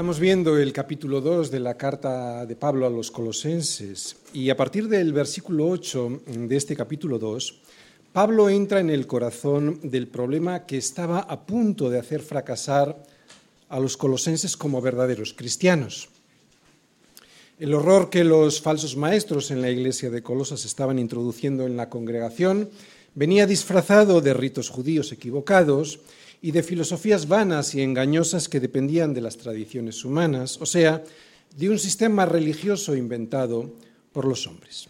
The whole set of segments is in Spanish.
Estamos viendo el capítulo 2 de la carta de Pablo a los colosenses y a partir del versículo 8 de este capítulo 2, Pablo entra en el corazón del problema que estaba a punto de hacer fracasar a los colosenses como verdaderos cristianos. El horror que los falsos maestros en la iglesia de Colosas estaban introduciendo en la congregación venía disfrazado de ritos judíos equivocados y de filosofías vanas y engañosas que dependían de las tradiciones humanas, o sea, de un sistema religioso inventado por los hombres.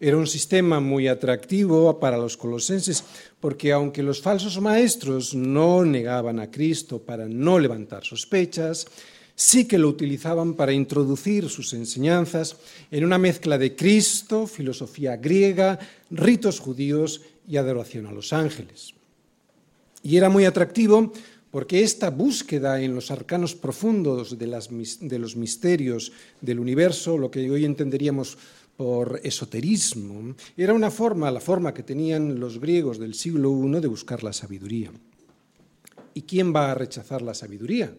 Era un sistema muy atractivo para los colosenses porque aunque los falsos maestros no negaban a Cristo para no levantar sospechas, sí que lo utilizaban para introducir sus enseñanzas en una mezcla de Cristo, filosofía griega, ritos judíos y adoración a los ángeles. Y era muy atractivo porque esta búsqueda en los arcanos profundos de, los misterios del universo, lo que hoy entenderíamos por esoterismo, era una forma, la forma que tenían los griegos del siglo I de buscar la sabiduría. ¿Y quién va a rechazar la sabiduría?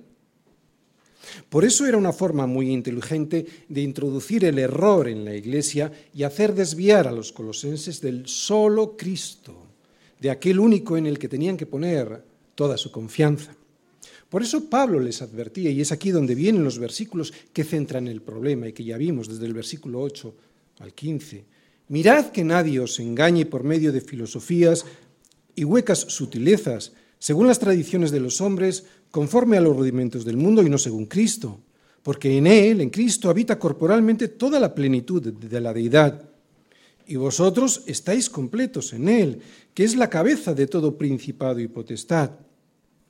Por eso era una forma muy inteligente de introducir el error en la Iglesia y hacer desviar a los colosenses del solo Cristo de aquel único en el que tenían que poner toda su confianza. Por eso Pablo les advertía, y es aquí donde vienen los versículos que centran el problema y que ya vimos desde el versículo 8 al 15. Mirad que nadie os engañe por medio de filosofías y huecas sutilezas, según las tradiciones de los hombres, conforme a los rudimentos del mundo y no según Cristo, porque en Él, en Cristo, habita corporalmente toda la plenitud de la deidad y vosotros estáis completos en Él, que es la cabeza de todo principado y potestad.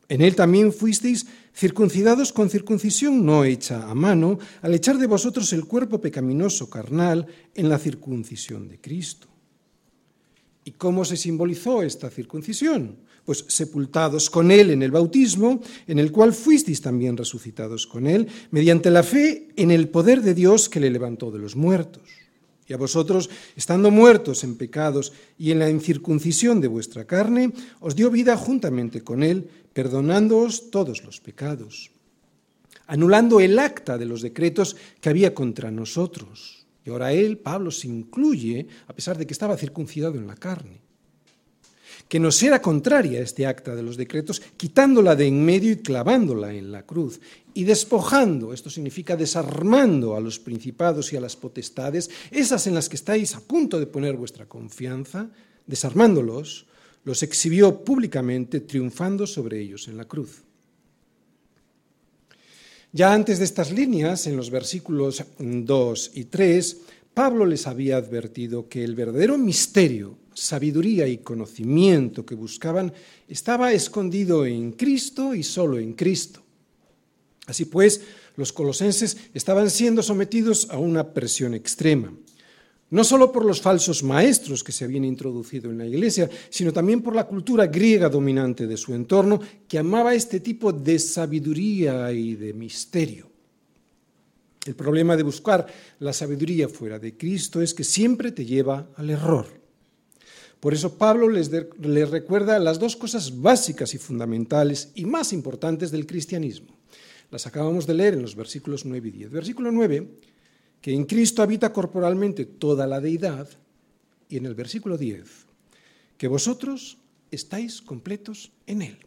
En Él también fuisteis circuncidados con circuncisión no hecha a mano, al echar de vosotros el cuerpo pecaminoso carnal en la circuncisión de Cristo. ¿Y cómo se simbolizó esta circuncisión? Pues sepultados con Él en el bautismo, en el cual fuisteis también resucitados con Él, mediante la fe en el poder de Dios que le levantó de los muertos y a vosotros, estando muertos en pecados y en la incircuncisión de vuestra carne, os dio vida juntamente con Él, perdonándoos todos los pecados, anulando el acta de los decretos que había contra nosotros. Y ahora Él, Pablo, se incluye, a pesar de que estaba circuncidado en la carne que nos era contraria este acta de los decretos, quitándola de en medio y clavándola en la cruz, y despojando, esto significa desarmando a los principados y a las potestades, esas en las que estáis a punto de poner vuestra confianza, desarmándolos, los exhibió públicamente, triunfando sobre ellos en la cruz. Ya antes de estas líneas, en los versículos 2 y 3, Pablo les había advertido que el verdadero misterio, sabiduría y conocimiento que buscaban estaba escondido en Cristo y solo en Cristo. Así pues, los colosenses estaban siendo sometidos a una presión extrema, no solo por los falsos maestros que se habían introducido en la iglesia, sino también por la cultura griega dominante de su entorno, que amaba este tipo de sabiduría y de misterio. El problema de buscar la sabiduría fuera de Cristo es que siempre te lleva al error. Por eso Pablo les, recuerda las dos cosas básicas y fundamentales y más importantes del cristianismo. Las acabamos de leer en los versículos 9 y 10. Versículo 9, que en Cristo habita corporalmente toda la deidad, y en el versículo 10, que vosotros estáis completos en Él.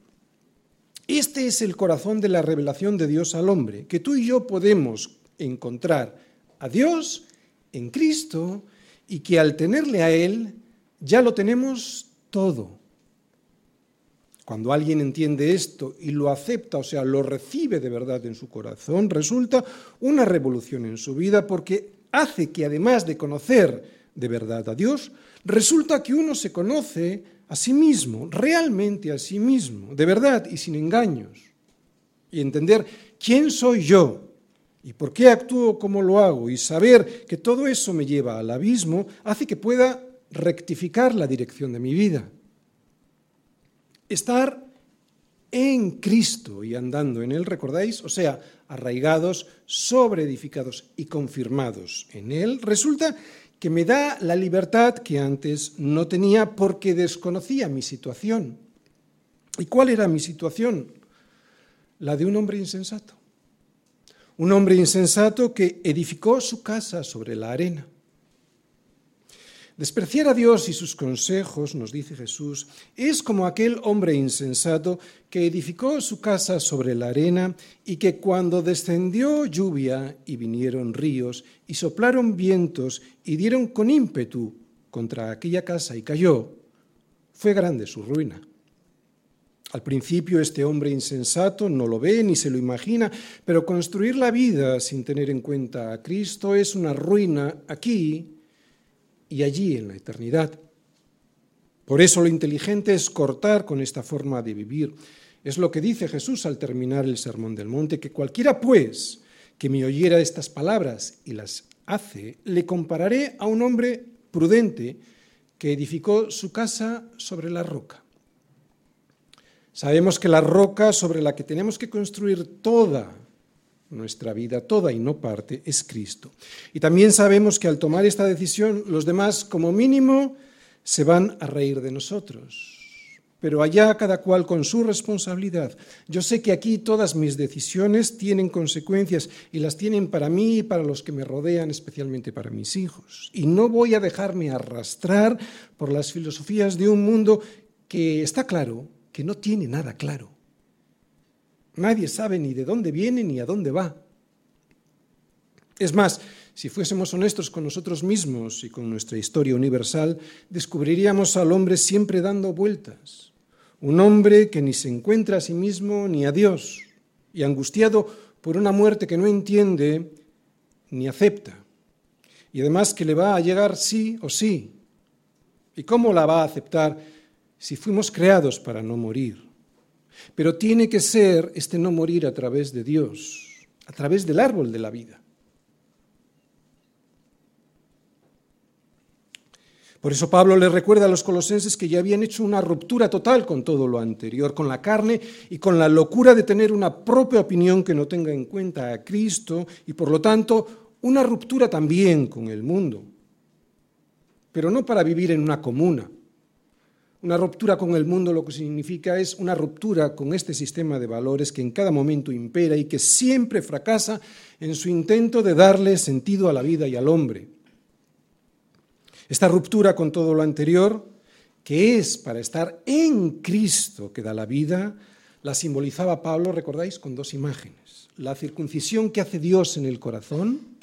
Este es el corazón de la revelación de Dios al hombre, que tú y yo podemos encontrar a Dios en Cristo y que al tenerle a Él ya lo tenemos todo. Cuando alguien entiende esto y lo acepta, o sea, lo recibe de verdad en su corazón, resulta una revolución en su vida porque hace que además de conocer de verdad a Dios, resulta que uno se conoce a sí mismo, realmente a sí mismo, de verdad y sin engaños. Y entender quién soy yo y por qué actúo como lo hago y saber que todo eso me lleva al abismo hace que pueda rectificar la dirección de mi vida. Estar en Cristo y andando en Él, ¿recordáis? O sea, arraigados, sobreedificados y confirmados en Él, resulta que me da la libertad que antes no tenía porque desconocía mi situación. ¿Y cuál era mi situación? La de un hombre insensato un hombre insensato que edificó su casa sobre la arena. Despreciar a Dios y sus consejos, nos dice Jesús, es como aquel hombre insensato que edificó su casa sobre la arena y que cuando descendió lluvia y vinieron ríos y soplaron vientos y dieron con ímpetu contra aquella casa y cayó, fue grande su ruina. Al principio este hombre insensato no lo ve ni se lo imagina, pero construir la vida sin tener en cuenta a Cristo es una ruina aquí y allí en la eternidad. Por eso lo inteligente es cortar con esta forma de vivir. Es lo que dice Jesús al terminar el Sermón del Monte, que cualquiera pues que me oyera estas palabras y las hace, le compararé a un hombre prudente que edificó su casa sobre la roca. Sabemos que la roca sobre la que tenemos que construir toda nuestra vida, toda y no parte, es Cristo. Y también sabemos que al tomar esta decisión, los demás, como mínimo, se van a reír de nosotros. Pero allá cada cual con su responsabilidad. Yo sé que aquí todas mis decisiones tienen consecuencias y las tienen para mí y para los que me rodean, especialmente para mis hijos. Y no voy a dejarme arrastrar por las filosofías de un mundo que está claro, que no tiene nada claro. Nadie sabe ni de dónde viene ni a dónde va. Es más, si fuésemos honestos con nosotros mismos y con nuestra historia universal, descubriríamos al hombre siempre dando vueltas. Un hombre que ni se encuentra a sí mismo ni a Dios, y angustiado por una muerte que no entiende ni acepta. Y además que le va a llegar sí o sí. ¿Y cómo la va a aceptar si fuimos creados para no morir? Pero tiene que ser este no morir a través de Dios, a través del árbol de la vida. Por eso Pablo le recuerda a los colosenses que ya habían hecho una ruptura total con todo lo anterior, con la carne y con la locura de tener una propia opinión que no tenga en cuenta a Cristo y por lo tanto una ruptura también con el mundo. Pero no para vivir en una comuna, una ruptura con el mundo lo que significa es una ruptura con este sistema de valores que en cada momento impera y que siempre fracasa en su intento de darle sentido a la vida y al hombre. Esta ruptura con todo lo anterior, que es para estar en Cristo que da la vida, la simbolizaba Pablo, recordáis, con dos imágenes. La circuncisión que hace Dios en el corazón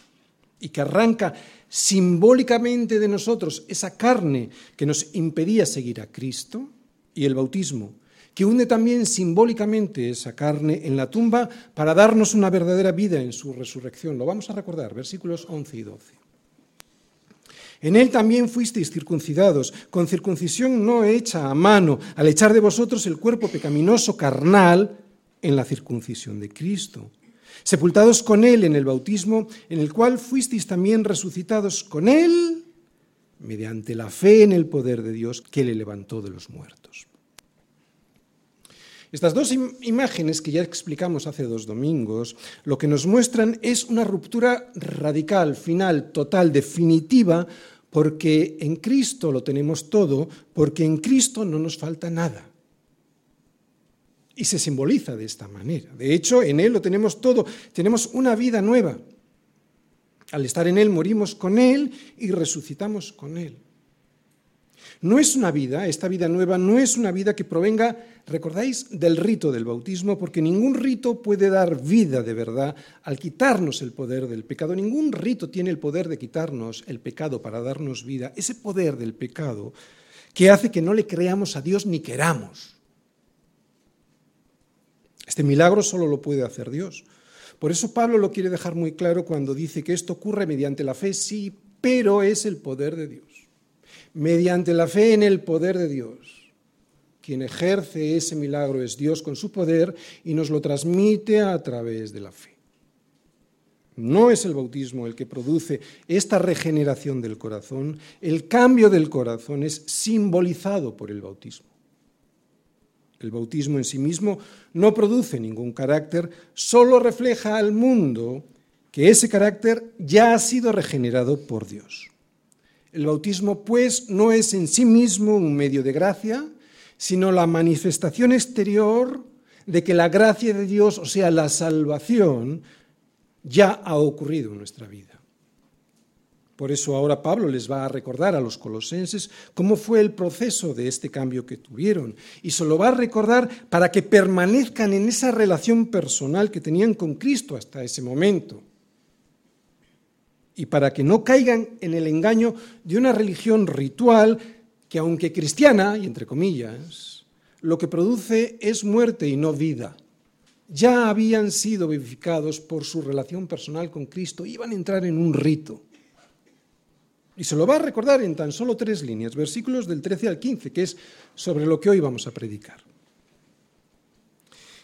y que arranca simbólicamente de nosotros esa carne que nos impedía seguir a Cristo, y el bautismo, que une también simbólicamente esa carne en la tumba para darnos una verdadera vida en su resurrección. Lo vamos a recordar, versículos 11 y 12. En él también fuisteis circuncidados, con circuncisión no hecha a mano, al echar de vosotros el cuerpo pecaminoso carnal en la circuncisión de Cristo sepultados con Él en el bautismo, en el cual fuisteis también resucitados con Él mediante la fe en el poder de Dios que le levantó de los muertos. Estas dos imágenes que ya explicamos hace dos domingos, lo que nos muestran es una ruptura radical, final, total, definitiva, porque en Cristo lo tenemos todo, porque en Cristo no nos falta nada. Y se simboliza de esta manera. De hecho, en Él lo tenemos todo. Tenemos una vida nueva. Al estar en Él morimos con Él y resucitamos con Él. No es una vida, esta vida nueva no es una vida que provenga, recordáis, del rito del bautismo, porque ningún rito puede dar vida de verdad al quitarnos el poder del pecado. Ningún rito tiene el poder de quitarnos el pecado para darnos vida. Ese poder del pecado que hace que no le creamos a Dios ni queramos. Este milagro solo lo puede hacer Dios. Por eso Pablo lo quiere dejar muy claro cuando dice que esto ocurre mediante la fe, sí, pero es el poder de Dios. Mediante la fe en el poder de Dios. Quien ejerce ese milagro es Dios con su poder y nos lo transmite a través de la fe. No es el bautismo el que produce esta regeneración del corazón, el cambio del corazón es simbolizado por el bautismo. El bautismo en sí mismo no produce ningún carácter, solo refleja al mundo que ese carácter ya ha sido regenerado por Dios. El bautismo, pues, no es en sí mismo un medio de gracia, sino la manifestación exterior de que la gracia de Dios, o sea, la salvación, ya ha ocurrido en nuestra vida. Por eso ahora Pablo les va a recordar a los colosenses cómo fue el proceso de este cambio que tuvieron. Y se lo va a recordar para que permanezcan en esa relación personal que tenían con Cristo hasta ese momento. Y para que no caigan en el engaño de una religión ritual que aunque cristiana, y entre comillas, lo que produce es muerte y no vida. Ya habían sido vivificados por su relación personal con Cristo, iban a entrar en un rito. Y se lo va a recordar en tan solo tres líneas, versículos del 13 al 15, que es sobre lo que hoy vamos a predicar.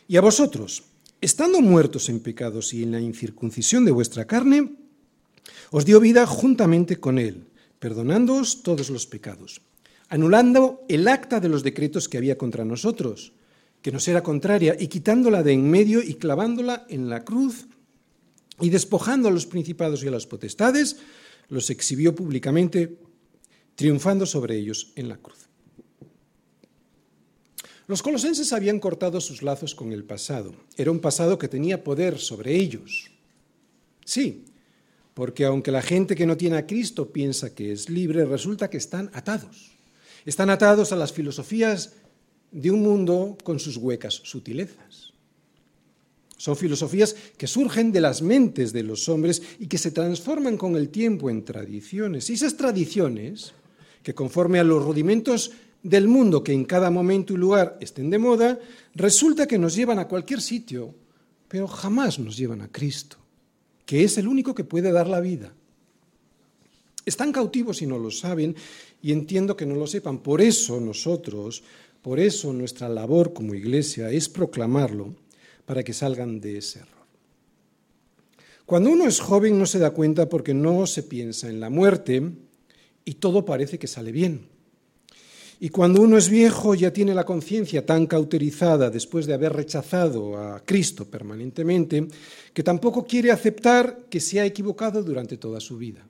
Y a vosotros, estando muertos en pecados y en la incircuncisión de vuestra carne, os dio vida juntamente con Él, perdonándoos todos los pecados, anulando el acta de los decretos que había contra nosotros, que nos era contraria, y quitándola de en medio y clavándola en la cruz, y despojando a los principados y a las potestades, los exhibió públicamente, triunfando sobre ellos en la cruz. Los colosenses habían cortado sus lazos con el pasado. Era un pasado que tenía poder sobre ellos. Sí, porque aunque la gente que no tiene a Cristo piensa que es libre, resulta que están atados. Están atados a las filosofías de un mundo con sus huecas sutilezas. Son filosofías que surgen de las mentes de los hombres y que se transforman con el tiempo en tradiciones. Y esas tradiciones, que conforme a los rudimentos del mundo que en cada momento y lugar estén de moda, resulta que nos llevan a cualquier sitio, pero jamás nos llevan a Cristo, que es el único que puede dar la vida. Están cautivos y no lo saben, y entiendo que no lo sepan. Por eso nosotros, por eso nuestra labor como iglesia es proclamarlo para que salgan de ese error. Cuando uno es joven no se da cuenta porque no se piensa en la muerte y todo parece que sale bien. Y cuando uno es viejo ya tiene la conciencia tan cauterizada después de haber rechazado a Cristo permanentemente que tampoco quiere aceptar que se ha equivocado durante toda su vida.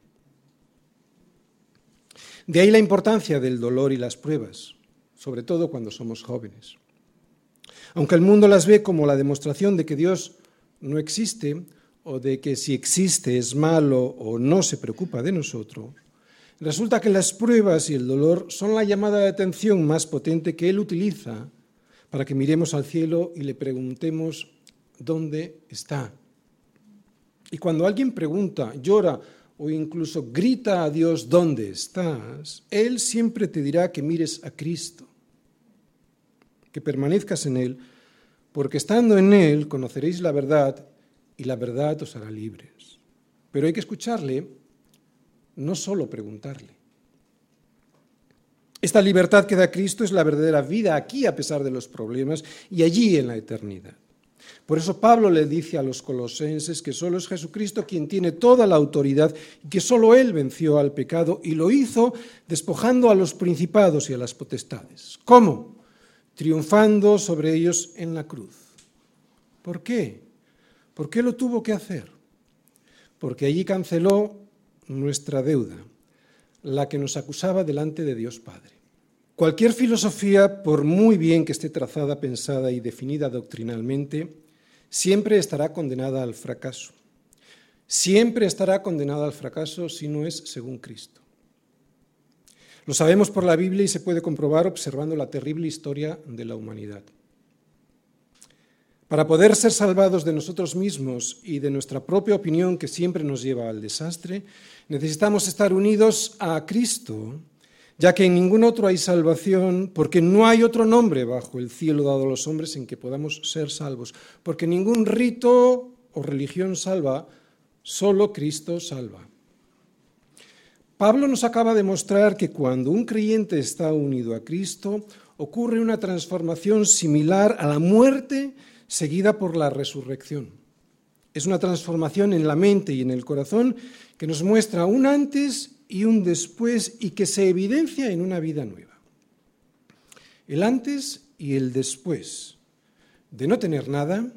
De ahí la importancia del dolor y las pruebas, sobre todo cuando somos jóvenes. Aunque el mundo las ve como la demostración de que Dios no existe o de que si existe es malo o no se preocupa de nosotros, resulta que las pruebas y el dolor son la llamada de atención más potente que Él utiliza para que miremos al cielo y le preguntemos dónde está. Y cuando alguien pregunta, llora o incluso grita a Dios dónde estás, Él siempre te dirá que mires a Cristo que permanezcas en Él, porque estando en Él conoceréis la verdad y la verdad os hará libres. Pero hay que escucharle, no solo preguntarle. Esta libertad que da Cristo es la verdadera vida aquí a pesar de los problemas y allí en la eternidad. Por eso Pablo le dice a los colosenses que solo es Jesucristo quien tiene toda la autoridad y que solo Él venció al pecado y lo hizo despojando a los principados y a las potestades. ¿Cómo? Triunfando sobre ellos en la cruz. ¿Por qué? ¿Por qué lo tuvo que hacer? Porque allí canceló nuestra deuda, la que nos acusaba delante de Dios Padre. Cualquier filosofía, por muy bien que esté trazada, pensada y definida doctrinalmente, siempre estará condenada al fracaso. Siempre estará condenada al fracaso si no es según Cristo. Lo sabemos por la Biblia y se puede comprobar observando la terrible historia de la humanidad. Para poder ser salvados de nosotros mismos y de nuestra propia opinión que siempre nos lleva al desastre, necesitamos estar unidos a Cristo, ya que en ningún otro hay salvación, porque no hay otro nombre bajo el cielo dado a los hombres en que podamos ser salvos, porque ningún rito o religión salva, solo Cristo salva. Pablo nos acaba de mostrar que cuando un creyente está unido a Cristo, ocurre una transformación similar a la muerte seguida por la resurrección. Es una transformación en la mente y en el corazón que nos muestra un antes y un después y que se evidencia en una vida nueva. El antes y el después de no tener nada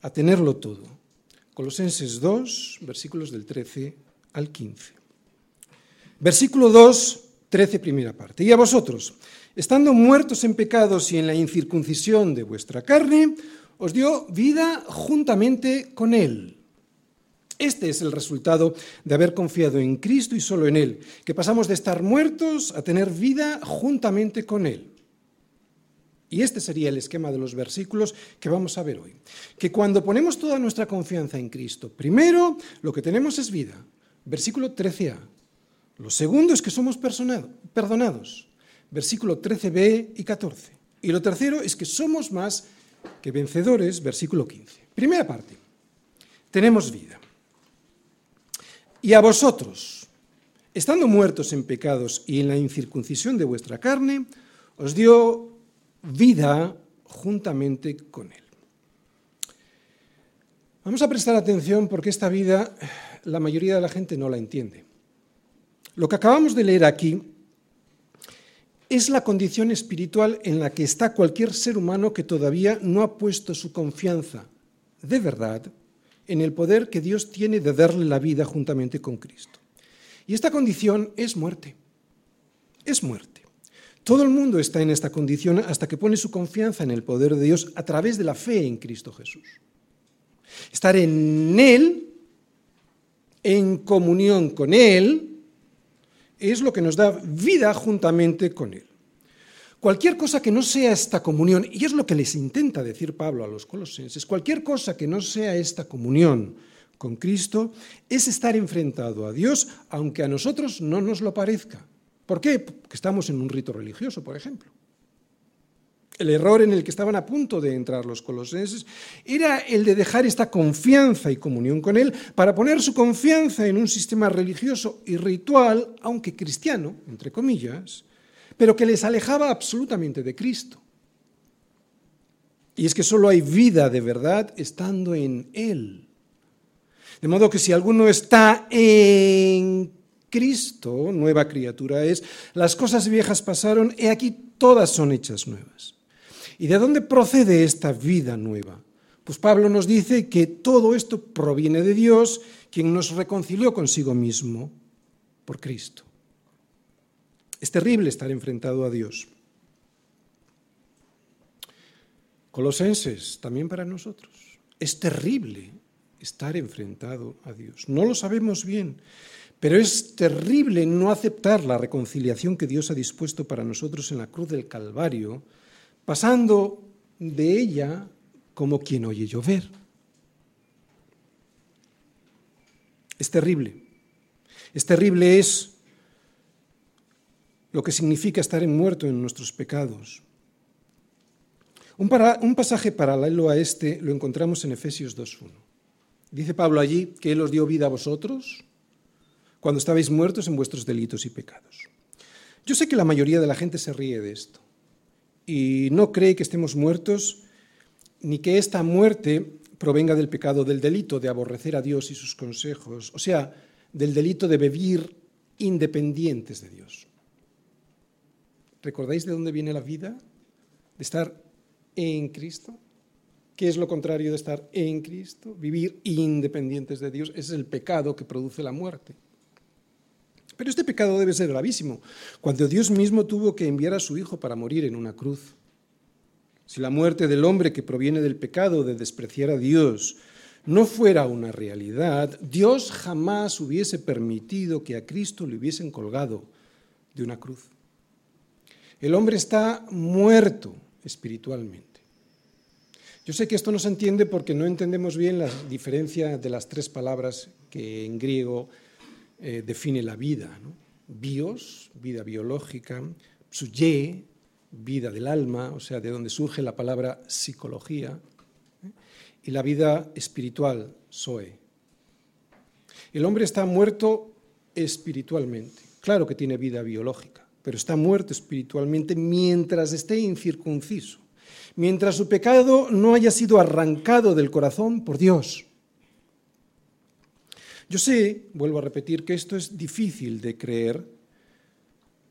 a tenerlo todo. Colosenses 2, versículos del 13 al 15. Versículo 2, 13, primera parte. Y a vosotros, estando muertos en pecados y en la incircuncisión de vuestra carne, os dio vida juntamente con Él, Este es el resultado de haber confiado en Cristo y solo en Él, que pasamos de estar muertos a tener vida juntamente con Él. Y este sería el esquema de los versículos que vamos a ver hoy. Que cuando ponemos toda nuestra confianza en Cristo, primero lo que tenemos es vida. Versículo 13a. Lo segundo es que somos perdonados. Versículo 13b y 14. Y lo tercero es que somos más que vencedores. Versículo 15. Primera parte. Tenemos vida. Y a vosotros, estando muertos en pecados y en la incircuncisión de vuestra carne, os dio vida juntamente con Él. Vamos a prestar atención porque esta vida la mayoría de la gente no la entiende. Lo que acabamos de leer aquí es la condición espiritual en la que está cualquier ser humano que todavía no ha puesto su confianza de verdad en el poder que Dios tiene de darle la vida juntamente con Cristo. Y esta condición es muerte. Es muerte. Todo el mundo está en esta condición hasta que pone su confianza en el poder de Dios a través de la fe en Cristo Jesús. Estar en Él, en comunión con Él, es lo que nos da vida juntamente con Él. Cualquier cosa que no sea esta comunión, y es lo que les intenta decir Pablo a los colosenses, cualquier cosa que no sea esta comunión con Cristo es estar enfrentado a Dios, aunque a nosotros no nos lo parezca. ¿Por qué? Porque estamos en un rito religioso, por ejemplo. El error en el que estaban a punto de entrar los colosenses era el de dejar esta confianza y comunión con Él para poner su confianza en un sistema religioso y ritual, aunque cristiano, entre comillas, pero que les alejaba absolutamente de Cristo. Y es que solo hay vida de verdad estando en Él. De modo que si alguno está en Cristo, nueva criatura es, las cosas viejas pasaron, y aquí todas son hechas nuevas. ¿Y de dónde procede esta vida nueva? Pues Pablo nos dice que todo esto proviene de Dios, quien nos reconcilió consigo mismo por Cristo. Es terrible estar enfrentado a Dios. Colosenses, también para nosotros. Es terrible estar enfrentado a Dios. No lo sabemos bien, pero es terrible no aceptar la reconciliación que Dios ha dispuesto para nosotros en la cruz del Calvario, pasando de ella como quien oye llover. Es terrible. Es terrible es lo que significa estar muerto en nuestros pecados. Un, un, pasaje paralelo a este lo encontramos en Efesios 2.1. Dice Pablo allí que Él os dio vida a vosotros cuando estabais muertos en vuestros delitos y pecados. Yo sé que la mayoría de la gente se ríe de esto y no cree que estemos muertos ni que esta muerte provenga del pecado del delito de aborrecer a Dios y sus consejos, o sea, del delito de vivir independientes de Dios. ¿Recordáis de dónde viene la vida? De estar en Cristo. ¿Qué es lo contrario de estar en Cristo? Vivir independientes de Dios. es el pecado que produce la muerte. Pero este pecado debe ser gravísimo, cuando Dios mismo tuvo que enviar a su Hijo para morir en una cruz. Si la muerte del hombre que proviene del pecado de despreciar a Dios no fuera una realidad, Dios jamás hubiese permitido que a Cristo le hubiesen colgado de una cruz. El hombre está muerto espiritualmente. Yo sé que esto no se entiende porque no entendemos bien la diferencia de las tres palabras que en griego eh, define la vida. Bios, vida biológica, psuye, vida del alma, o sea, de donde surge la palabra psicología, ¿eh? y la vida espiritual, soe. El hombre está muerto espiritualmente. Claro que tiene vida biológica, pero está muerto espiritualmente mientras esté incircunciso, mientras su pecado no haya sido arrancado del corazón por Dios. Yo sé, vuelvo a repetir, que esto es difícil de creer,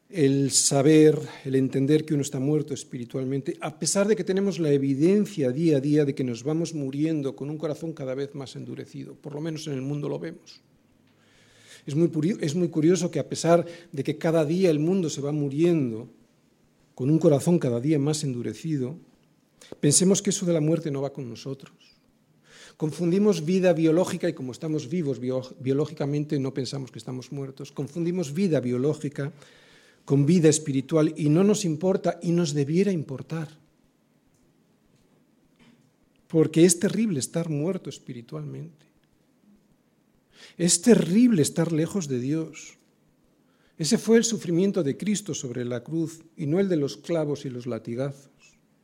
el saber, el entender que uno está muerto espiritualmente, a pesar de que tenemos la evidencia día a día de que nos vamos muriendo con un corazón cada vez más endurecido, por lo menos en el mundo lo vemos. Es muy, muy curioso que a pesar de que cada día el mundo se va muriendo con un corazón cada día más endurecido, pensemos que eso de la muerte no va con nosotros Confundimos vida biológica y como estamos vivos biológicamente no pensamos que estamos muertos. Confundimos vida biológica con vida espiritual y no nos importa y nos debiera importar. Porque es terrible estar muerto espiritualmente. Es terrible estar lejos de Dios. Ese fue el sufrimiento de Cristo sobre la cruz y no el de los clavos y los latigazos.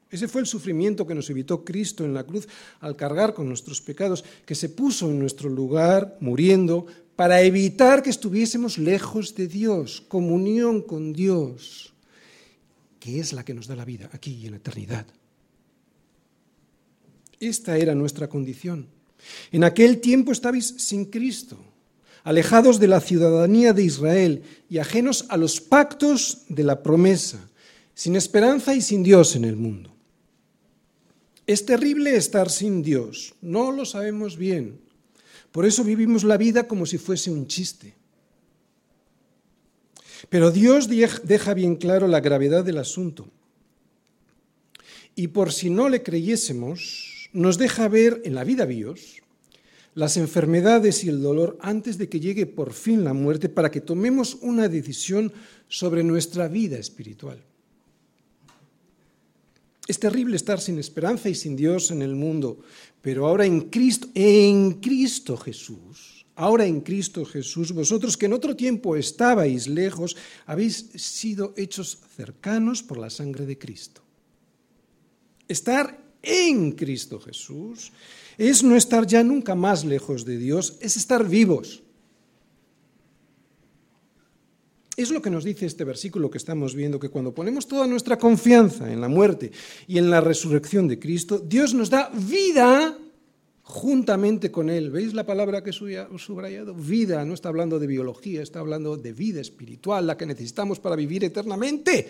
Ese fue el sufrimiento que nos evitó Cristo en la cruz al cargar con nuestros pecados, que se puso en nuestro lugar muriendo para evitar que estuviésemos lejos de Dios, comunión con Dios, que es la que nos da la vida aquí y en la eternidad. Esta era nuestra condición. En aquel tiempo estabais sin Cristo, alejados de la ciudadanía de Israel y ajenos a los pactos de la promesa, sin esperanza y sin Dios en el mundo. Es terrible estar sin Dios, no lo sabemos bien. Por eso vivimos la vida como si fuese un chiste. Pero Dios deja bien claro la gravedad del asunto. Y por si no le creyésemos, nos deja ver en la vida Dios las enfermedades y el dolor antes de que llegue por fin la muerte para que tomemos una decisión sobre nuestra vida espiritual. Es terrible estar sin esperanza y sin Dios en el mundo, pero ahora en Cristo, en Cristo Jesús, ahora en Cristo Jesús, vosotros que en otro tiempo estabais lejos, habéis sido hechos cercanos por la sangre de Cristo. Estar en Cristo Jesús es no estar ya nunca más lejos de Dios, es estar vivos. Es lo que nos dice este versículo que estamos viendo, que cuando ponemos toda nuestra confianza en la muerte y en la resurrección de Cristo, Dios nos da vida juntamente con Él. ¿Veis la palabra que he subrayado? Vida, no está hablando de biología, está hablando de vida espiritual, la que necesitamos para vivir eternamente.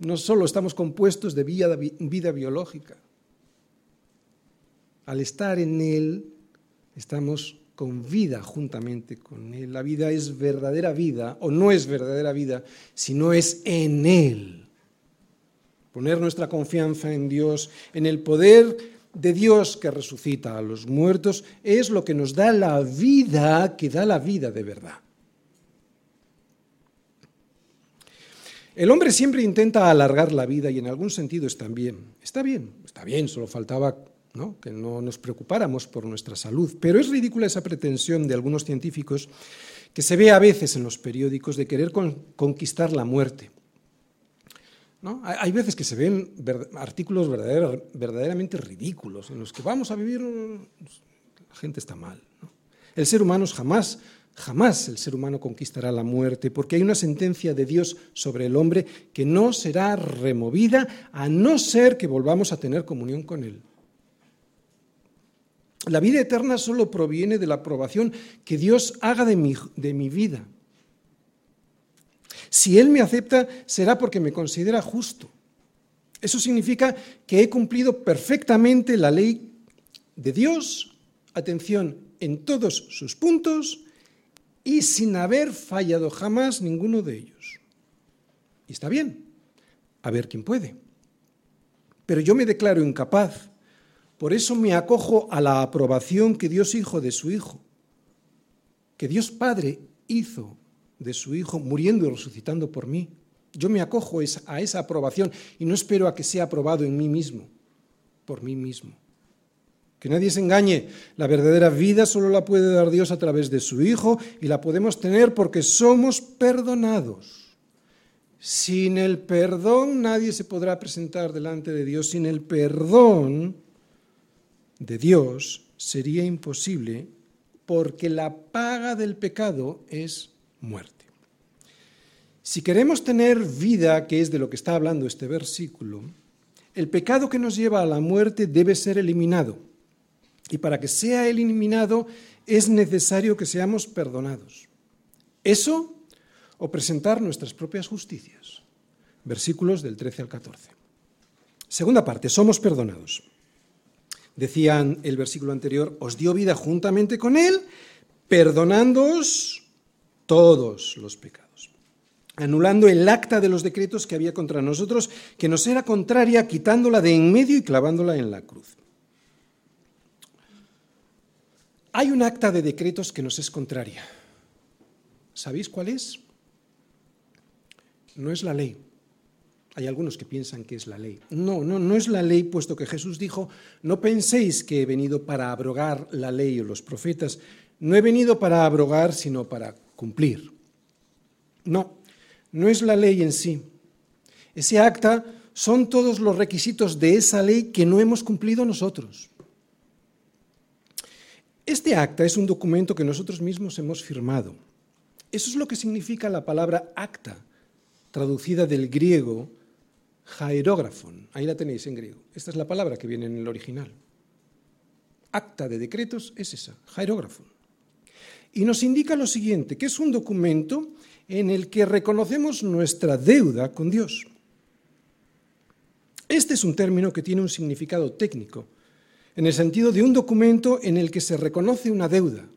No solo estamos compuestos de vida, vida biológica. Al estar en Él, estamos con vida juntamente con Él. La vida es verdadera vida o no es verdadera vida si no es en Él. Poner nuestra confianza en Dios, en el poder de Dios que resucita a los muertos, es lo que nos da la vida, que da la vida de verdad. El hombre siempre intenta alargar la vida y en algún sentido está bien. Está bien, está bien, solo faltaba que no nos preocupáramos por nuestra salud. Pero es ridícula esa pretensión de algunos científicos que se ve a veces en los periódicos de querer conquistar la muerte. Hay veces que se ven artículos verdaderamente ridículos en los que vamos a vivir, la gente está mal. El ser humano jamás, jamás el ser humano conquistará la muerte, porque hay una sentencia de Dios sobre el hombre que no será removida a no ser que volvamos a tener comunión con Él. La vida eterna solo proviene de la aprobación que Dios haga de mi, de mi vida. Si Él me acepta, será porque me considera justo. Eso significa que he cumplido perfectamente la ley de Dios, atención, en todos sus puntos y sin haber fallado jamás ninguno de ellos. Y está bien, a ver quién puede. Pero yo me declaro incapaz por eso me acojo a la aprobación que Dios Hijo de su Hijo, que Dios Padre hizo de su Hijo muriendo y resucitando por mí. Yo me acojo a esa aprobación y no espero a que sea aprobado en mí mismo, por mí mismo. Que nadie se engañe, la verdadera vida solo la puede dar Dios a través de su Hijo y la podemos tener porque somos perdonados. Sin el perdón nadie se podrá presentar delante de Dios. Sin el perdón de Dios sería imposible porque la paga del pecado es muerte. Si queremos tener vida, que es de lo que está hablando este versículo, el pecado que nos lleva a la muerte debe ser eliminado. Y para que sea eliminado es necesario que seamos perdonados. Eso o presentar nuestras propias justicias. Versículos del 13 al 14. Segunda parte, somos perdonados decían el versículo anterior, os dio vida juntamente con Él, perdonándoos todos los pecados, anulando el acta de los decretos que había contra nosotros, que nos era contraria, quitándola de en medio y clavándola en la cruz. Hay un acta de decretos que nos es contraria. ¿Sabéis cuál es? No es la ley. Hay algunos que piensan que es la ley. No, no, no es la ley, puesto que Jesús dijo, no penséis que he venido para abrogar la ley o los profetas, no he venido para abrogar, sino para cumplir. No, no es la ley en sí. Ese acta son todos los requisitos de esa ley que no hemos cumplido nosotros. Este acta es un documento que nosotros mismos hemos firmado. Eso es lo que significa la palabra acta, traducida del griego Jaerógrafon, ahí la tenéis en griego. Esta es la palabra que viene en el original. Acta de decretos es esa, Jaerógrafon. Y nos indica lo siguiente, que es un documento en el que reconocemos nuestra deuda con Dios. Este es un término que tiene un significado técnico, en el sentido de un documento en el que se reconoce una deuda.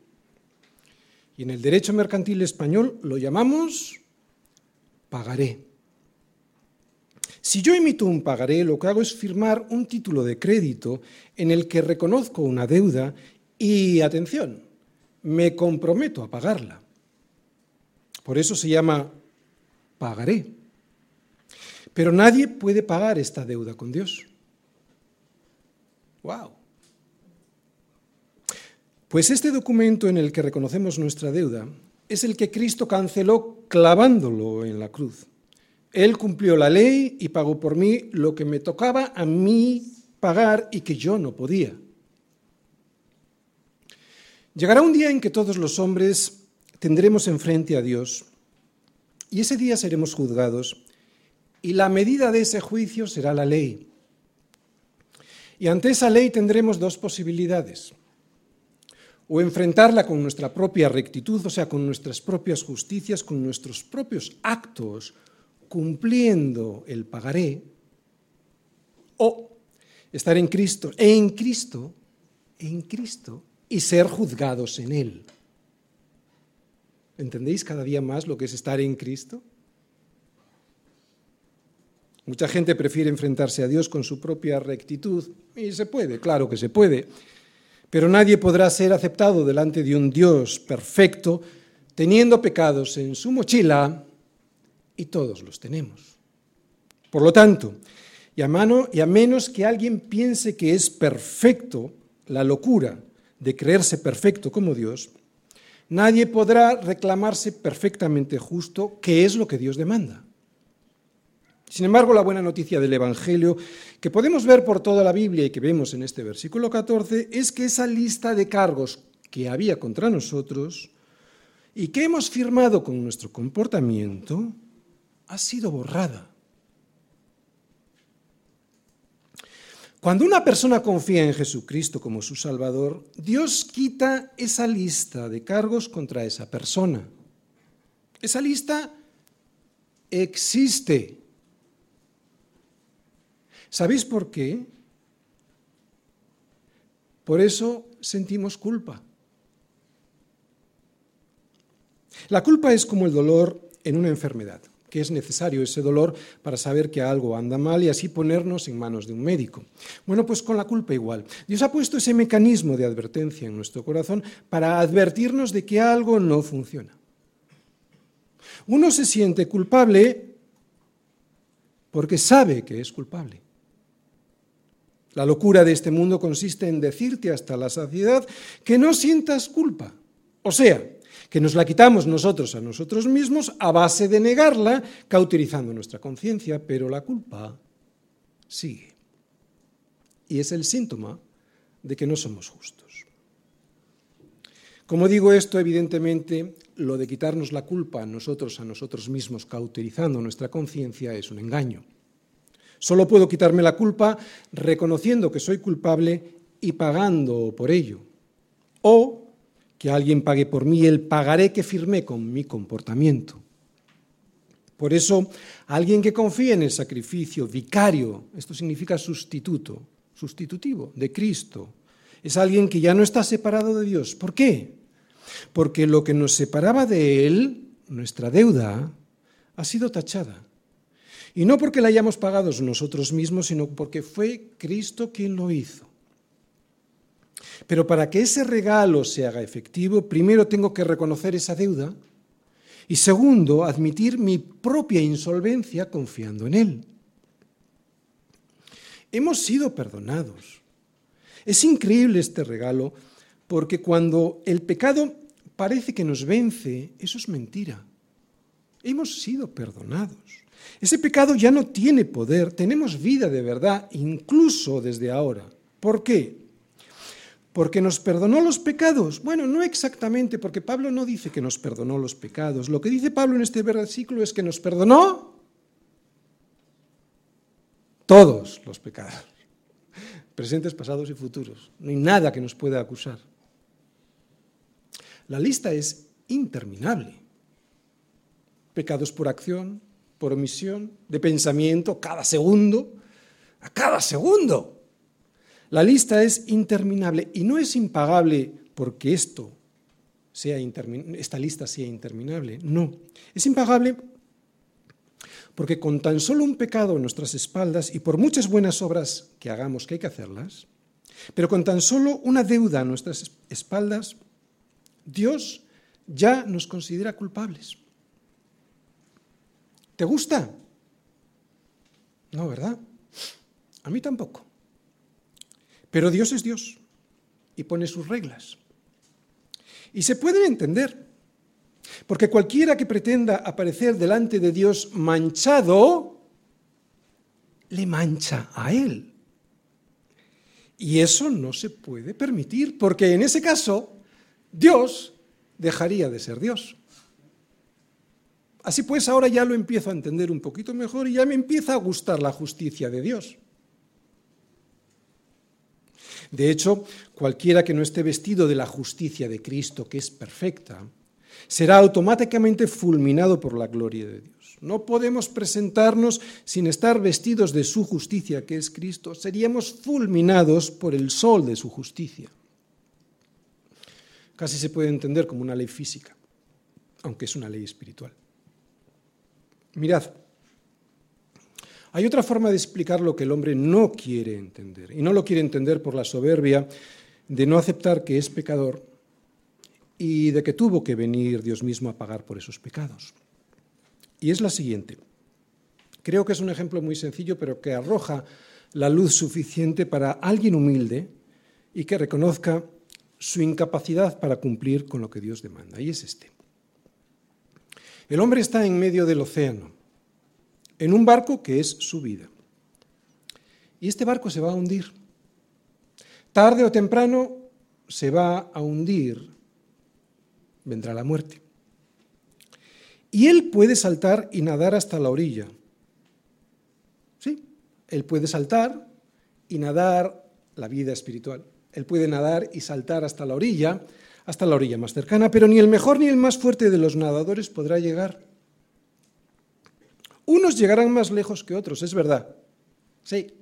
Y en el derecho mercantil español lo llamamos pagaré. Si yo emito un pagaré, lo que hago es firmar un título de crédito en el que reconozco una deuda y, atención, me comprometo a pagarla. Por eso se llama pagaré. Pero nadie puede pagar esta deuda con Dios. ¡Wow! Pues este documento en el que reconocemos nuestra deuda es el que Cristo canceló clavándolo en la cruz. Él cumplió la ley y pagó por mí lo que me tocaba a mí pagar y que yo no podía. Llegará un día en que todos los hombres tendremos enfrente a Dios y ese día seremos juzgados y la medida de ese juicio será la ley. Y ante esa ley tendremos dos posibilidades. O enfrentarla con nuestra propia rectitud, o sea, con nuestras propias justicias, con nuestros propios actos, cumpliendo el pagaré, o estar en Cristo, en Cristo, en Cristo, y ser juzgados en Él. ¿Entendéis cada día más lo que es estar en Cristo? Mucha gente prefiere enfrentarse a Dios con su propia rectitud, y se puede, claro que se puede, pero nadie podrá ser aceptado delante de un Dios perfecto teniendo pecados en su mochila y todos los tenemos. Por lo tanto, y a, mano, y a menos que alguien piense que es perfecto, la locura de creerse perfecto como Dios, nadie podrá reclamarse perfectamente justo, que es lo que Dios demanda. Sin embargo, la buena noticia del Evangelio, que podemos ver por toda la Biblia y que vemos en este versículo 14, es que esa lista de cargos que había contra nosotros y que hemos firmado con nuestro comportamiento, ha sido borrada. Cuando una persona confía en Jesucristo como su Salvador, Dios quita esa lista de cargos contra esa persona. Esa lista existe. ¿Sabéis por qué? Por eso sentimos culpa. La culpa es como el dolor en una enfermedad que es necesario ese dolor para saber que algo anda mal y así ponernos en manos de un médico. Bueno, pues con la culpa igual. Dios ha puesto ese mecanismo de advertencia en nuestro corazón para advertirnos de que algo no funciona. Uno se siente culpable porque sabe que es culpable. La locura de este mundo consiste en decirte hasta la saciedad que no sientas culpa. O sea, que nos la quitamos nosotros a nosotros mismos a base de negarla, cauterizando nuestra conciencia, pero la culpa sigue. Y es el síntoma de que no somos justos. Como digo esto, evidentemente, lo de quitarnos la culpa a nosotros a nosotros mismos, cauterizando nuestra conciencia, es un engaño. Solo puedo quitarme la culpa reconociendo que soy culpable y pagando por ello. O que alguien pague por mí el pagaré que firmé con mi comportamiento. Por eso, alguien que confíe en el sacrificio vicario, esto significa sustituto, sustitutivo de Cristo, es alguien que ya no está separado de Dios. ¿Por qué? Porque lo que nos separaba de Él, nuestra deuda, ha sido tachada. Y no porque la hayamos pagado nosotros mismos, sino porque fue Cristo quien lo hizo. Pero para que ese regalo se haga efectivo, primero tengo que reconocer esa deuda y segundo, admitir mi propia insolvencia confiando en Él. Hemos sido perdonados. Es increíble este regalo porque cuando el pecado parece que nos vence, eso es mentira. Hemos sido perdonados. Ese pecado ya no tiene poder, tenemos vida de verdad, incluso desde ahora. ¿Por qué? Porque nos perdonó los pecados. Bueno, no exactamente, porque Pablo no dice que nos perdonó los pecados. Lo que dice Pablo en este versículo es que nos perdonó todos los pecados, presentes, pasados y futuros. No hay nada que nos pueda acusar. La lista es interminable. Pecados por acción, por omisión, de pensamiento, cada segundo, a cada segundo. La lista es interminable y no es impagable porque esto sea esta lista sea interminable. No, es impagable porque con tan solo un pecado en nuestras espaldas y por muchas buenas obras que hagamos, que hay que hacerlas, pero con tan solo una deuda a nuestras espaldas, Dios ya nos considera culpables. ¿Te gusta? No, ¿verdad? A mí tampoco. Pero Dios es Dios y pone sus reglas. Y se pueden entender, porque cualquiera que pretenda aparecer delante de Dios manchado, le mancha a Él. Y eso no se puede permitir, porque en ese caso Dios dejaría de ser Dios. Así pues, ahora ya lo empiezo a entender un poquito mejor y ya me empieza a gustar la justicia de Dios. De hecho, cualquiera que no esté vestido de la justicia de Cristo, que es perfecta, será automáticamente fulminado por la gloria de Dios. No podemos presentarnos sin estar vestidos de su justicia, que es Cristo. Seríamos fulminados por el sol de su justicia. Casi se puede entender como una ley física, aunque es una ley espiritual. Mirad, hay otra forma de explicar lo que el hombre no quiere entender, y no lo quiere entender por la soberbia de no aceptar que es pecador y de que tuvo que venir Dios mismo a pagar por esos pecados. Y es la siguiente. Creo que es un ejemplo muy sencillo, pero que arroja la luz suficiente para alguien humilde y que reconozca su incapacidad para cumplir con lo que Dios demanda. Y es este. El hombre está en medio del océano en un barco que es su vida. Y este barco se va a hundir. Tarde o temprano se va a hundir, vendrá la muerte. Y él puede saltar y nadar hasta la orilla. Sí, él puede saltar y nadar la vida espiritual. Él puede nadar y saltar hasta la orilla, hasta la orilla más cercana, pero ni el mejor ni el más fuerte de los nadadores podrá llegar. Unos llegarán más lejos que otros, es verdad. Sí,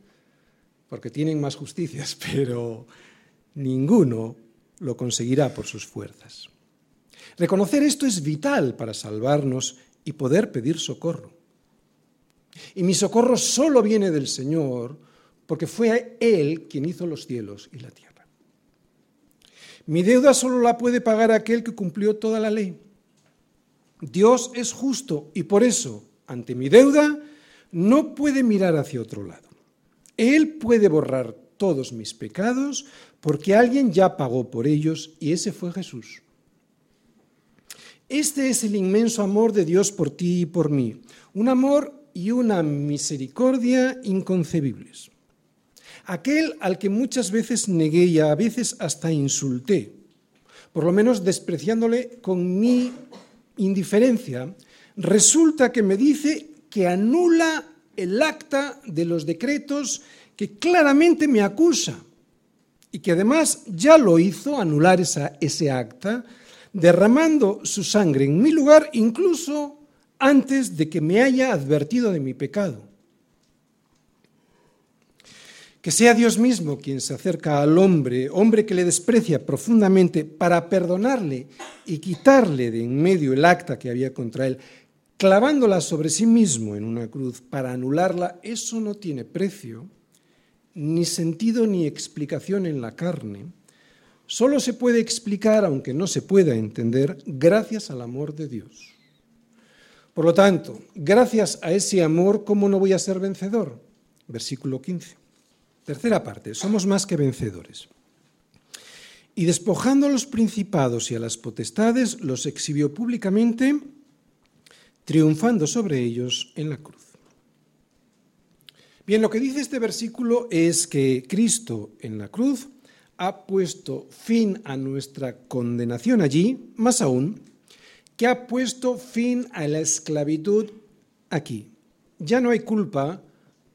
porque tienen más justicias, pero ninguno lo conseguirá por sus fuerzas. Reconocer esto es vital para salvarnos y poder pedir socorro. Y mi socorro solo viene del Señor, porque fue Él quien hizo los cielos y la tierra. Mi deuda solo la puede pagar aquel que cumplió toda la ley. Dios es justo y por eso ante mi deuda, no puede mirar hacia otro lado. Él puede borrar todos mis pecados porque alguien ya pagó por ellos y ese fue Jesús. Este es el inmenso amor de Dios por ti y por mí, un amor y una misericordia inconcebibles. Aquel al que muchas veces negué y a veces hasta insulté, por lo menos despreciándole con mi indiferencia, resulta que me dice que anula el acta de los decretos que claramente me acusa y que además ya lo hizo anular esa, ese acta, derramando su sangre en mi lugar incluso antes de que me haya advertido de mi pecado. Que sea Dios mismo quien se acerca al hombre, hombre que le desprecia profundamente, para perdonarle y quitarle de en medio el acta que había contra él, clavándola sobre sí mismo en una cruz para anularla, eso no tiene precio, ni sentido ni explicación en la carne, solo se puede explicar, aunque no se pueda entender, gracias al amor de Dios. Por lo tanto, gracias a ese amor, ¿cómo no voy a ser vencedor? Versículo 15. Tercera parte, somos más que vencedores. Y despojando a los principados y a las potestades, los exhibió públicamente, triunfando sobre ellos en la cruz. Bien, lo que dice este versículo es que Cristo en la cruz ha puesto fin a nuestra condenación allí, más aún, que ha puesto fin a la esclavitud aquí. Ya no hay culpa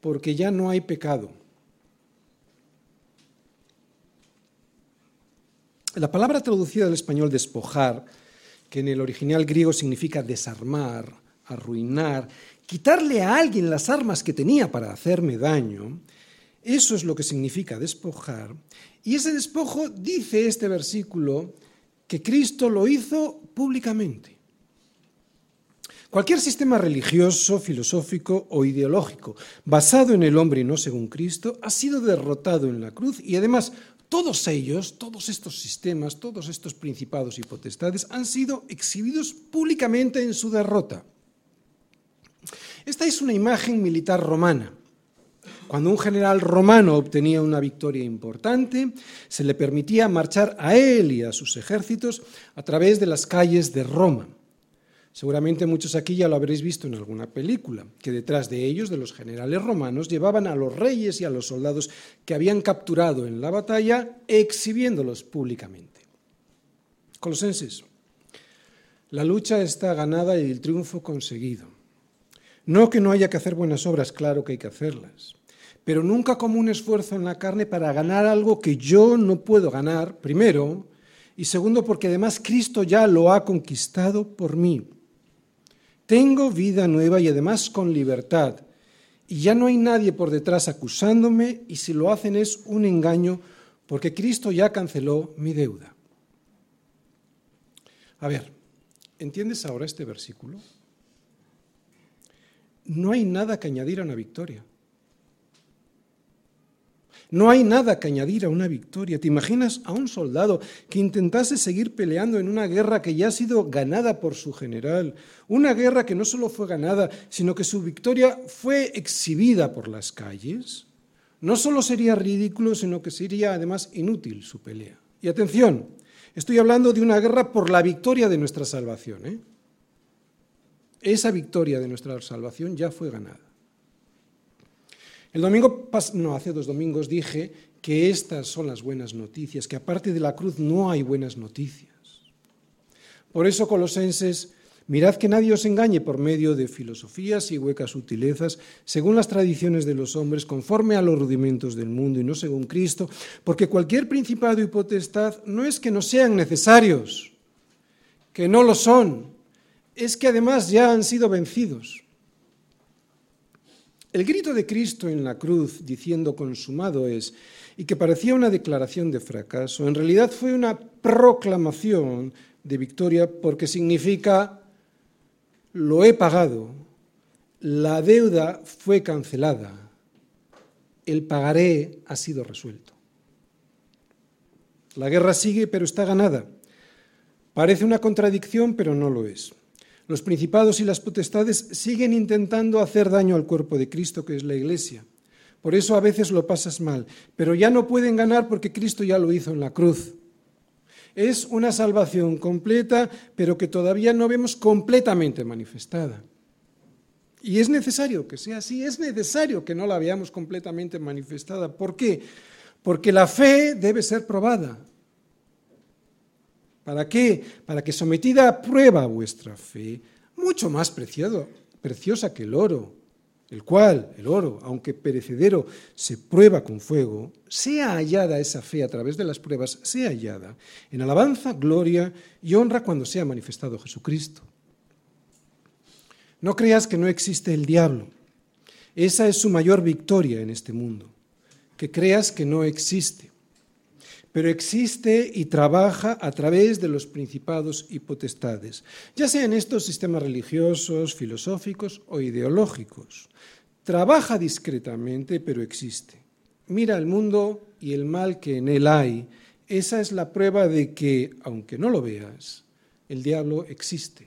porque ya no hay pecado. La palabra traducida al español despojar, que en el original griego significa desarmar, arruinar, quitarle a alguien las armas que tenía para hacerme daño, eso es lo que significa despojar. Y ese despojo, dice este versículo, que Cristo lo hizo públicamente. Cualquier sistema religioso, filosófico o ideológico basado en el hombre y no según Cristo ha sido derrotado en la cruz y además todos ellos, todos estos sistemas, todos estos principados y potestades han sido exhibidos públicamente en su derrota. Esta es una imagen militar romana. Cuando un general romano obtenía una victoria importante, se le permitía marchar a él y a sus ejércitos a través de las calles de Roma. Seguramente muchos aquí ya lo habréis visto en alguna película, que detrás de ellos, de los generales romanos, llevaban a los reyes y a los soldados que habían capturado en la batalla, exhibiéndolos públicamente. Colosenses, la lucha está ganada y el triunfo conseguido. No que no haya que hacer buenas obras, claro que hay que hacerlas, pero nunca como un esfuerzo en la carne para ganar algo que yo no puedo ganar, primero, y segundo porque además Cristo ya lo ha conquistado por mí. Tengo vida nueva y además con libertad, y ya no hay nadie por detrás acusándome, y si lo hacen es un engaño, porque Cristo ya canceló mi deuda. A ver, ¿entiendes ahora este versículo? No hay nada que añadir a una victoria. No hay nada que añadir a una victoria. ¿Te imaginas a un soldado que intentase seguir peleando en una guerra que ya ha sido ganada por su general? Una guerra que no solo fue ganada, sino que su victoria fue exhibida por las calles. No solo sería ridículo, sino que sería además inútil su pelea. Y atención, estoy hablando de una guerra por la victoria de nuestra salvación. ¿eh? Esa victoria de nuestra salvación ya fue ganada. El domingo, no, hace dos domingos dije que estas son las buenas noticias, que aparte de la cruz no hay buenas noticias. Por eso, colosenses, mirad que nadie os engañe por medio de filosofías y huecas sutilezas, según las tradiciones de los hombres, conforme a los rudimentos del mundo y no según Cristo, porque cualquier principado y potestad no es que no sean necesarios, que no lo son, es que además ya han sido vencidos. El grito de Cristo en la cruz diciendo consumado es, y que parecía una declaración de fracaso, en realidad fue una proclamación de victoria porque significa lo he pagado, la deuda fue cancelada, el pagaré ha sido resuelto. La guerra sigue pero está ganada. Parece una contradicción pero no lo es. Los principados y las potestades siguen intentando hacer daño al cuerpo de Cristo, que es la Iglesia. Por eso a veces lo pasas mal, pero ya no pueden ganar porque Cristo ya lo hizo en la cruz. Es una salvación completa, pero que todavía no vemos completamente manifestada. Y es necesario que sea así, es necesario que no la veamos completamente manifestada. ¿Por qué? Porque la fe debe ser probada. ¿Para qué? Para que sometida a prueba vuestra fe, mucho más preciosa que el oro, el cual, el oro, aunque perecedero, se prueba con fuego, sea hallada esa fe a través de las pruebas, sea hallada en alabanza, gloria y honra cuando sea manifestado Jesucristo. No creas que no existe el diablo. Esa es su mayor victoria en este mundo, que creas que no existe pero existe y trabaja a través de los principados y potestades, ya sean estos sistemas religiosos, filosóficos o ideológicos. Trabaja discretamente, pero existe. Mira el mundo y el mal que en él hay, esa es la prueba de que, aunque no lo veas, el diablo existe.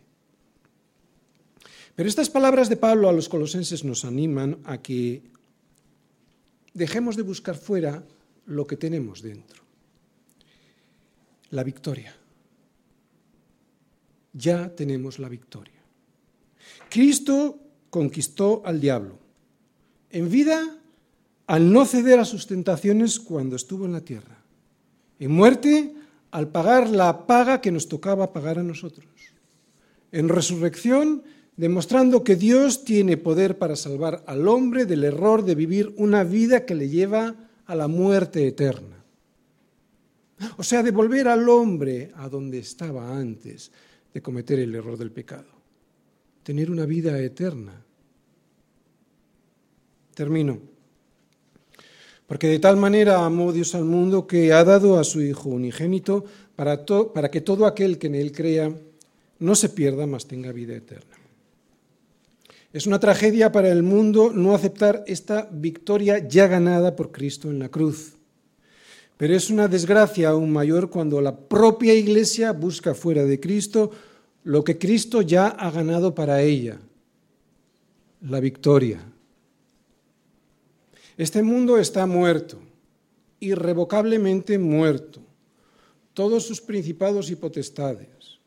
Pero estas palabras de Pablo a los colosenses nos animan a que dejemos de buscar fuera lo que tenemos dentro. La victoria. Ya tenemos la victoria. Cristo conquistó al diablo. En vida, al no ceder a sus tentaciones cuando estuvo en la tierra. En muerte, al pagar la paga que nos tocaba pagar a nosotros. En resurrección, demostrando que Dios tiene poder para salvar al hombre del error de vivir una vida que le lleva a la muerte eterna. O sea, de volver al hombre a donde estaba antes de cometer el error del pecado. Tener una vida eterna. Termino. Porque de tal manera amó Dios al mundo que ha dado a su Hijo unigénito para, para que todo aquel que en él crea no se pierda, mas tenga vida eterna. Es una tragedia para el mundo no aceptar esta victoria ya ganada por Cristo en la cruz. Pero es una desgracia aún mayor cuando la propia Iglesia busca fuera de Cristo lo que Cristo ya ha ganado para ella, la victoria. Este mundo está muerto, irrevocablemente muerto, todos sus principados y potestades.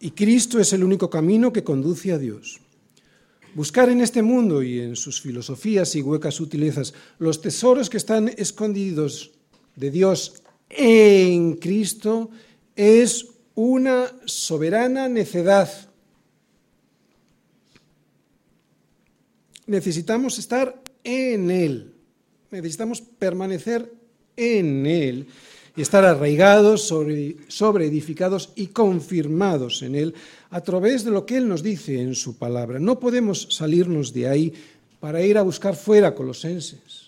Y Cristo es el único camino que conduce a Dios. Buscar en este mundo y en sus filosofías y huecas sutilezas los tesoros que están escondidos de Dios en Cristo es una soberana necedad. Necesitamos estar en Él, necesitamos permanecer en Él y estar arraigados, sobre, edificados y confirmados en Él a través de lo que Él nos dice en su palabra. No podemos salirnos de ahí para ir a buscar fuera colosenses.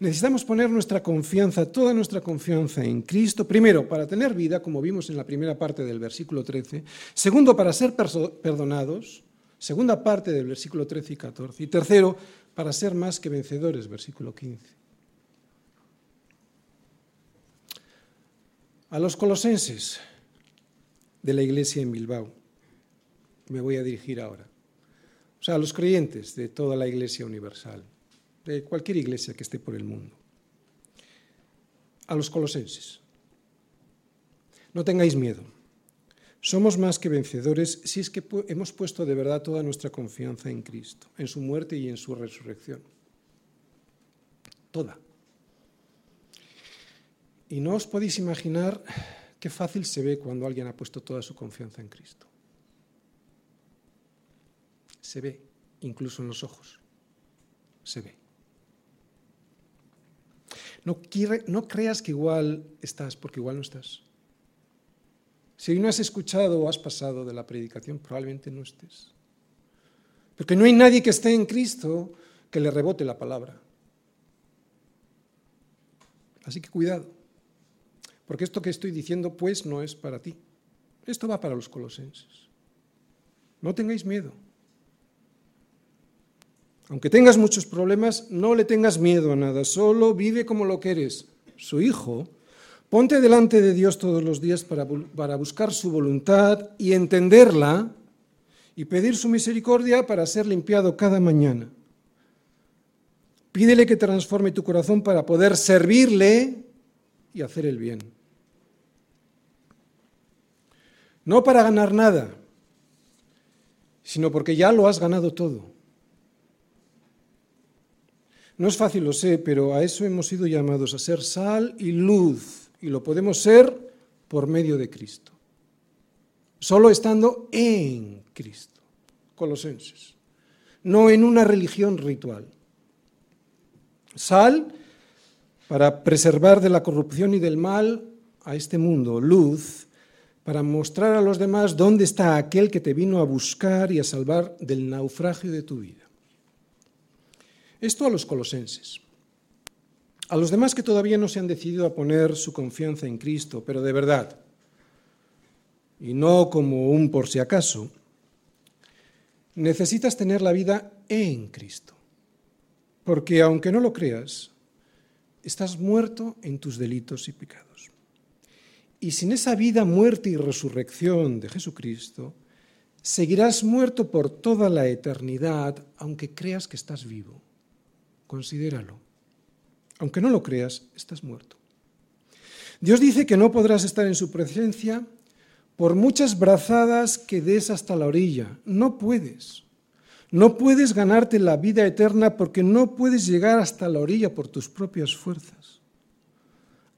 Necesitamos poner nuestra confianza, toda nuestra confianza en Cristo, primero para tener vida, como vimos en la primera parte del versículo 13, segundo para ser perdonados, segunda parte del versículo 13 y 14, y tercero para ser más que vencedores, versículo 15. A los colosenses de la iglesia en Bilbao me voy a dirigir ahora. O sea, a los creyentes de toda la iglesia universal, de cualquier iglesia que esté por el mundo. A los colosenses. No tengáis miedo. Somos más que vencedores si es que hemos puesto de verdad toda nuestra confianza en Cristo, en su muerte y en su resurrección. Toda. Y no os podéis imaginar qué fácil se ve cuando alguien ha puesto toda su confianza en Cristo. Se ve, incluso en los ojos. Se ve. No, creas que igual estás, porque igual no estás. Si hoy no has escuchado o has pasado de la predicación, probablemente no estés. Porque no hay nadie que esté en Cristo que le rebote la palabra. Así que cuidado. Porque esto que estoy diciendo, pues, no es para ti. Esto va para los colosenses. No tengáis miedo. Aunque tengas muchos problemas, no le tengas miedo a nada. Solo vive como lo que eres, su hijo. Ponte delante de Dios todos los días para, para buscar su voluntad y entenderla y pedir su misericordia para ser limpiado cada mañana. Pídele que transforme tu corazón para poder servirle y hacer el bien no para ganar nada, sino porque ya lo has ganado todo. No es fácil, lo sé, pero a eso hemos sido llamados, a ser sal y luz, y lo podemos ser por medio de Cristo. Solo estando en Cristo, Colosenses, no en una religión ritual. Sal para preservar de la corrupción y del mal a este mundo, luz para mostrar a los demás dónde está aquel que te vino a buscar y a salvar del naufragio de tu vida. Esto a los colosenses. A los demás que todavía no se han decidido a poner su confianza en Cristo, pero de verdad, y no como un por si acaso, necesitas tener la vida en Cristo. Porque aunque no lo creas, estás muerto en tus delitos y pecados. Y sin esa vida, muerte y resurrección de Jesucristo, seguirás muerto por toda la eternidad, aunque creas que estás vivo. Considéralo. Aunque no lo creas, estás muerto. Dios dice que no podrás estar en su presencia por muchas brazadas que des hasta la orilla. No puedes. No puedes ganarte la vida eterna porque no puedes llegar hasta la orilla por tus propias fuerzas.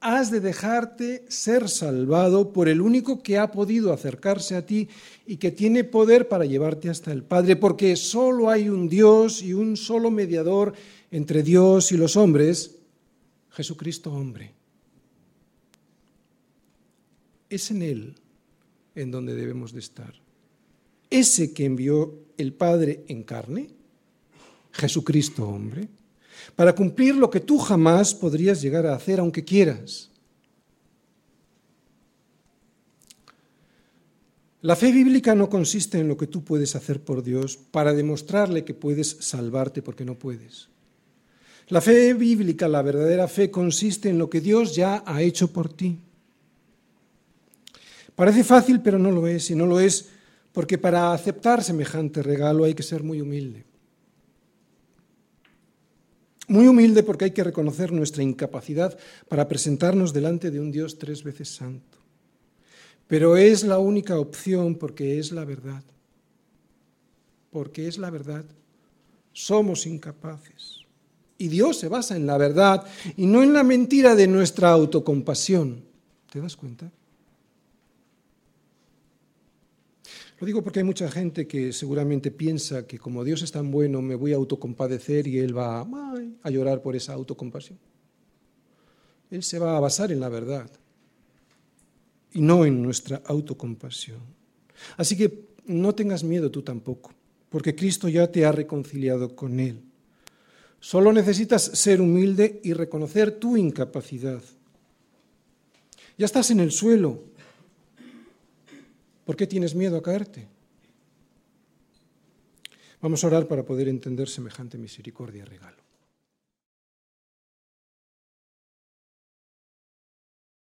Has de dejarte ser salvado por el único que ha podido acercarse a ti y que tiene poder para llevarte hasta el Padre, porque solo hay un Dios y un solo mediador entre Dios y los hombres, Jesucristo hombre. Es en Él en donde debemos de estar. Ese que envió el Padre en carne, Jesucristo hombre, para cumplir lo que tú jamás podrías llegar a hacer aunque quieras. La fe bíblica no consiste en lo que tú puedes hacer por Dios para demostrarle que puedes salvarte porque no puedes. La fe bíblica, la verdadera fe, consiste en lo que Dios ya ha hecho por ti. Parece fácil, pero no lo es, y no lo es porque para aceptar semejante regalo hay que ser muy humilde. Muy humilde porque hay que reconocer nuestra incapacidad para presentarnos delante de un Dios tres veces santo. Pero es la única opción porque es la verdad. Porque es la verdad. Somos incapaces. Y Dios se basa en la verdad y no en la mentira de nuestra autocompasión. ¿Te das cuenta? Lo digo porque hay mucha gente que seguramente piensa que como Dios es tan bueno, me voy a autocompadecer y Él va a llorar por esa autocompasión. Él se va a basar en la verdad y no en nuestra autocompasión. Así que no tengas miedo tú tampoco, porque Cristo ya te ha reconciliado con Él. Solo necesitas ser humilde y reconocer tu incapacidad. Ya estás en el suelo, ¿Por qué tienes miedo a caerte? Vamos a orar para poder entender semejante misericordia y regalo.